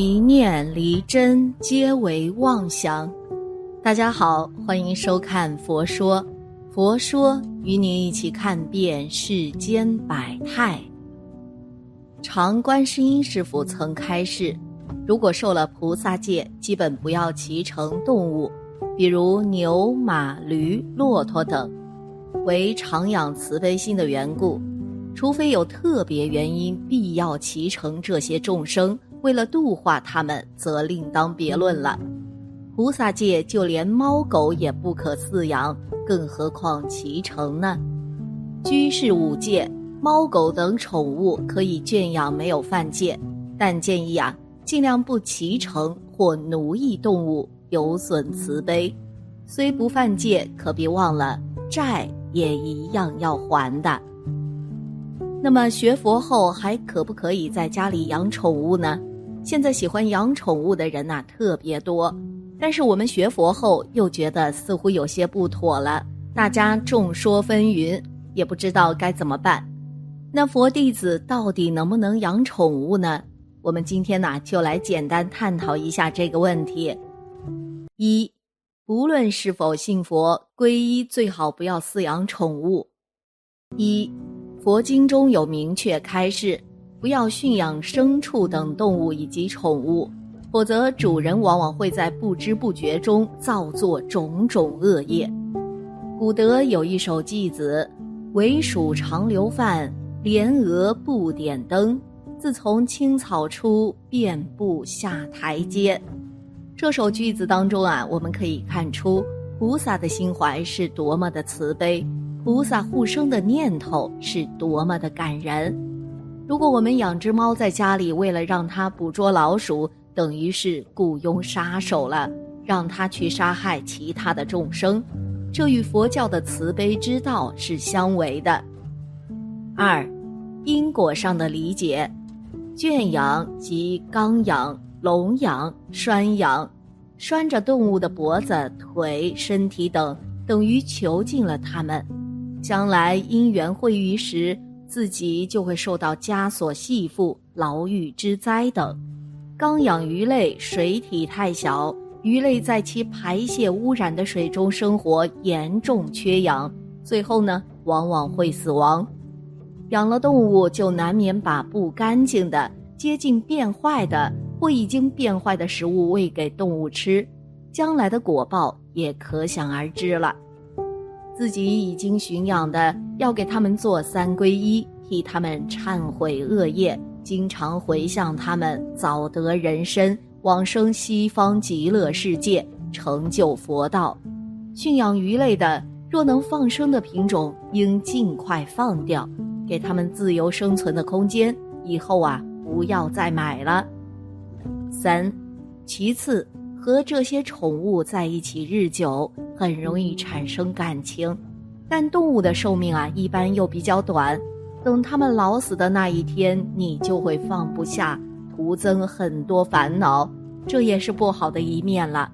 一念离真，皆为妄想。大家好，欢迎收看《佛说》，佛说与你一起看遍世间百态。常观世音师傅曾开示：如果受了菩萨戒，基本不要骑乘动物，比如牛、马、驴、骆驼等，为常养慈悲心的缘故。除非有特别原因，必要骑乘这些众生。为了度化他们，则另当别论了。菩萨界就连猫狗也不可饲养，更何况骑乘呢？居士五戒，猫狗等宠物可以圈养，没有犯戒，但建议啊，尽量不骑乘或奴役动物，有损慈悲。虽不犯戒，可别忘了债也一样要还的。那么学佛后还可不可以在家里养宠物呢？现在喜欢养宠物的人呐特别多，但是我们学佛后又觉得似乎有些不妥了，大家众说纷纭，也不知道该怎么办。那佛弟子到底能不能养宠物呢？我们今天呢就来简单探讨一下这个问题。一，不论是否信佛，皈依最好不要饲养宠物。一，佛经中有明确开示。不要驯养牲畜等动物以及宠物，否则主人往往会在不知不觉中造作种种恶业。古德有一首偈子：“唯属长留饭，莲娥不点灯。自从青草出，便不下台阶。”这首句子当中啊，我们可以看出菩萨的心怀是多么的慈悲，菩萨护生的念头是多么的感人。如果我们养只猫在家里，为了让它捕捉老鼠，等于是雇佣杀手了，让它去杀害其他的众生，这与佛教的慈悲之道是相违的。二，因果上的理解，圈养即刚养、笼养、拴养，拴着动物的脖子、腿、身体等，等于囚禁了它们，将来因缘会遇时。自己就会受到枷锁系缚、牢狱之灾等。刚养鱼类，水体太小，鱼类在其排泄污染的水中生活，严重缺氧，最后呢，往往会死亡。养了动物，就难免把不干净的、接近变坏的或已经变坏的食物喂给动物吃，将来的果报也可想而知了。自己已经驯养的，要给他们做三皈依，替他们忏悔恶业，经常回向他们早得人身，往生西方极乐世界，成就佛道。驯养鱼类的，若能放生的品种，应尽快放掉，给他们自由生存的空间。以后啊，不要再买了。三，其次。和这些宠物在一起日久，很容易产生感情，但动物的寿命啊，一般又比较短。等它们老死的那一天，你就会放不下，徒增很多烦恼，这也是不好的一面了。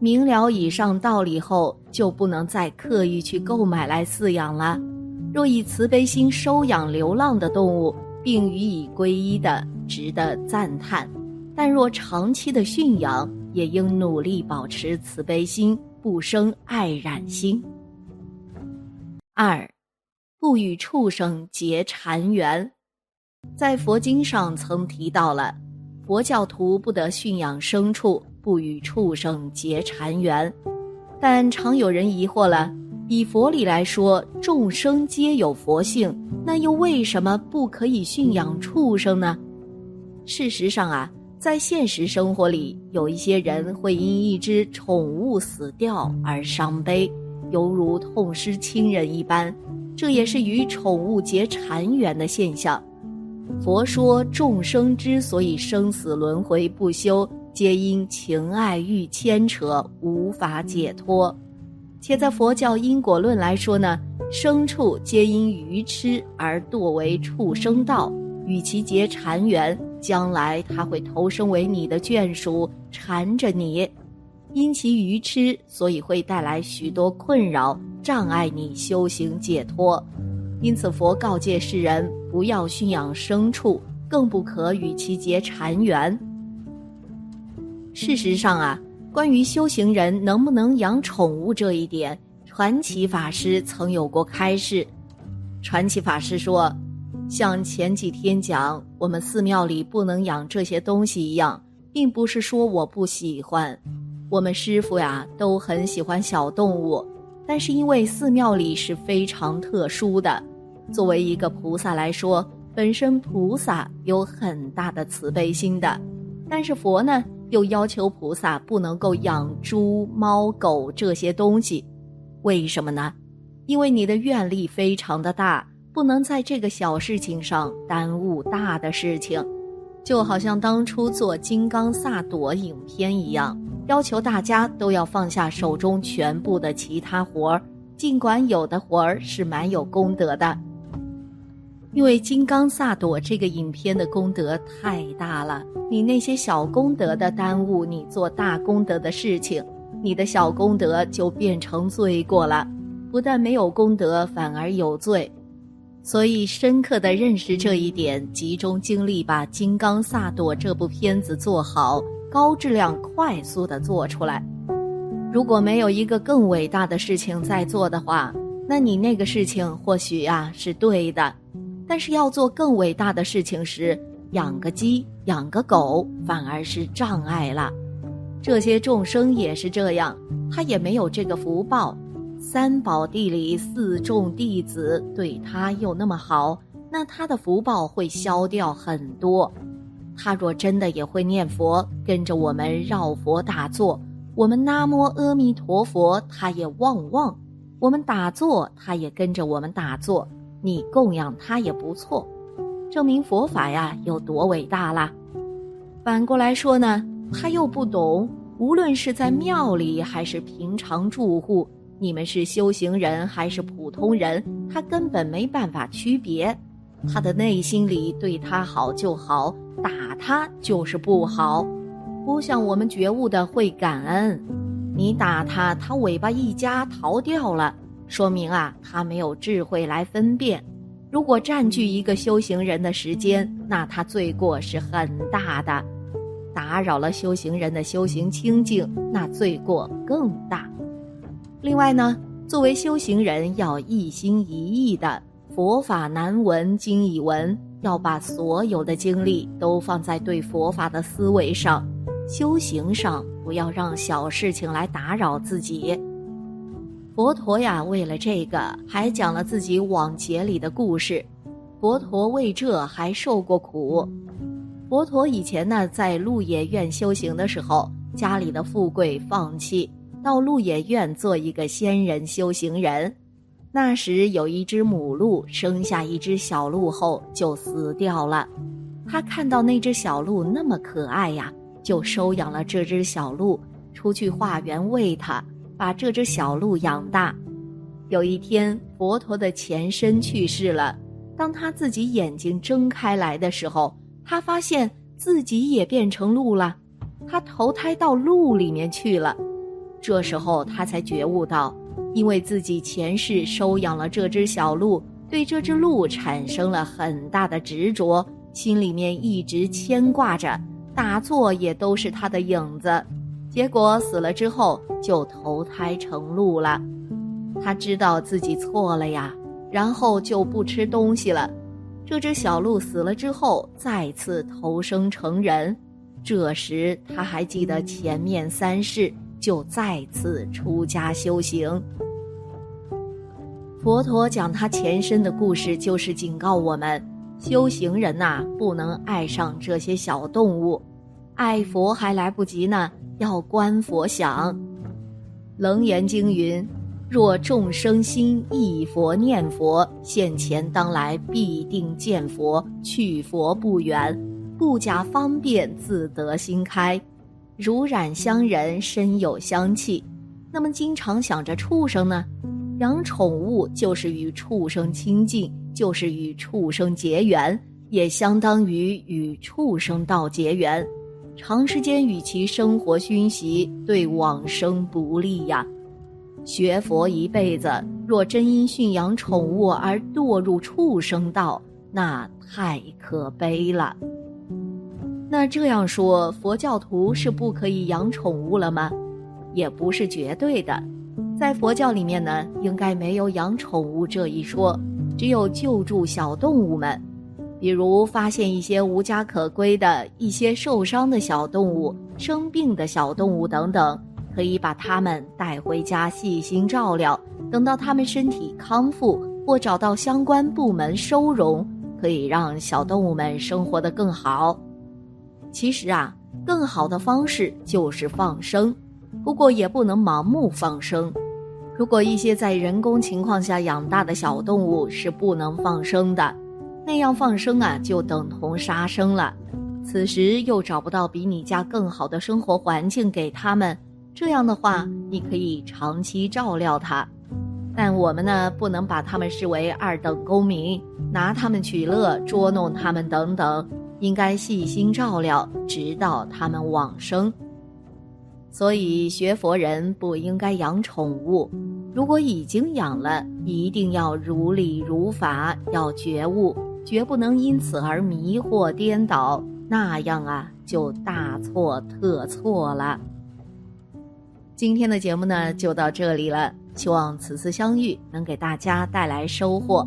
明了以上道理后，就不能再刻意去购买来饲养了。若以慈悲心收养流浪的动物，并予以皈依的，值得赞叹；但若长期的驯养，也应努力保持慈悲心，不生爱染心。二，不与畜生结缠缘，在佛经上曾提到了，佛教徒不得驯养牲畜，不与畜生结缠缘。但常有人疑惑了：以佛理来说，众生皆有佛性，那又为什么不可以驯养畜生呢？事实上啊。在现实生活里，有一些人会因一只宠物死掉而伤悲，犹如痛失亲人一般。这也是与宠物结缠缘的现象。佛说，众生之所以生死轮回不休，皆因情爱欲牵扯，无法解脱。且在佛教因果论来说呢，牲畜皆因愚痴而堕为畜生道，与其结缠缘。将来他会投生为你的眷属，缠着你，因其愚痴，所以会带来许多困扰，障碍你修行解脱。因此，佛告诫世人不要驯养牲畜，更不可与其结缠缘。事实上啊，关于修行人能不能养宠物这一点，传奇法师曾有过开示。传奇法师说，像前几天讲我们寺庙里不能养这些东西一样，并不是说我不喜欢。我们师傅呀都很喜欢小动物，但是因为寺庙里是非常特殊的，作为一个菩萨来说。本身菩萨有很大的慈悲心的，但是佛呢又要求菩萨不能够养猪、猫、狗这些东西，为什么呢？因为你的愿力非常的大，不能在这个小事情上耽误大的事情。就好像当初做金刚萨埵影片一样，要求大家都要放下手中全部的其他活儿，尽管有的活儿是蛮有功德的。因为金刚萨埵这个影片的功德太大了，你那些小功德的耽误你做大功德的事情，你的小功德就变成罪过了，不但没有功德，反而有罪。所以深刻的认识这一点，集中精力把金刚萨埵这部片子做好，高质量、快速的做出来。如果没有一个更伟大的事情在做的话，那你那个事情或许呀是对的。但是要做更伟大的事情时，养个鸡、养个狗反而是障碍了。这些众生也是这样，他也没有这个福报。三宝地里四众弟子对他又那么好，那他的福报会消掉很多。他若真的也会念佛，跟着我们绕佛打坐，我们南无阿弥陀佛，他也旺旺；我们打坐，他也跟着我们打坐。你供养他也不错，证明佛法呀有多伟大啦。反过来说呢，他又不懂。无论是在庙里还是平常住户，你们是修行人还是普通人，他根本没办法区别。他的内心里对他好就好，打他就是不好。不像我们觉悟的会感恩，你打他，他尾巴一夹逃掉了。说明啊，他没有智慧来分辨。如果占据一个修行人的时间，那他罪过是很大的；打扰了修行人的修行清净，那罪过更大。另外呢，作为修行人，要一心一意的佛法难闻经已闻，要把所有的精力都放在对佛法的思维上，修行上不要让小事情来打扰自己。佛陀呀，为了这个，还讲了自己往劫里的故事。佛陀为这还受过苦。佛陀以前呢，在鹿野苑修行的时候，家里的富贵放弃，到鹿野苑做一个仙人修行人。那时有一只母鹿生下一只小鹿后就死掉了，他看到那只小鹿那么可爱呀，就收养了这只小鹿，出去化缘喂它。把这只小鹿养大。有一天，佛陀的前身去世了。当他自己眼睛睁开来的时候，他发现自己也变成鹿了。他投胎到鹿里面去了。这时候，他才觉悟到，因为自己前世收养了这只小鹿，对这只鹿产生了很大的执着，心里面一直牵挂着，打坐也都是他的影子。结果死了之后就投胎成鹿了，他知道自己错了呀，然后就不吃东西了。这只小鹿死了之后再次投生成人，这时他还记得前面三世，就再次出家修行。佛陀讲他前身的故事，就是警告我们：修行人呐，不能爱上这些小动物，爱佛还来不及呢。要观佛想，《楞严经》云：“若众生心忆佛念佛，现前当来必定见佛，去佛不远，不假方便自得心开，如染香人身有香气。”那么，经常想着畜生呢？养宠物就是与畜生亲近，就是与畜生结缘，也相当于与畜生道结缘。长时间与其生活熏习，对往生不利呀。学佛一辈子，若真因驯养宠物而堕入畜生道，那太可悲了。那这样说，佛教徒是不可以养宠物了吗？也不是绝对的，在佛教里面呢，应该没有养宠物这一说，只有救助小动物们，比如发现一些无家可归的一些受伤的小动物、生病的小动物等等，可以把它们带回家细心照料，等到它们身体康复或找到相关部门收容，可以让小动物们生活得更好。其实啊，更好的方式就是放生，不过也不能盲目放生。如果一些在人工情况下养大的小动物是不能放生的，那样放生啊就等同杀生了。此时又找不到比你家更好的生活环境给他们，这样的话你可以长期照料它，但我们呢不能把他们视为二等公民，拿他们取乐、捉弄他们等等。应该细心照料，直到他们往生。所以学佛人不应该养宠物，如果已经养了，一定要如理如法，要觉悟，绝不能因此而迷惑颠倒，那样啊就大错特错了。今天的节目呢就到这里了，希望此次相遇能给大家带来收获。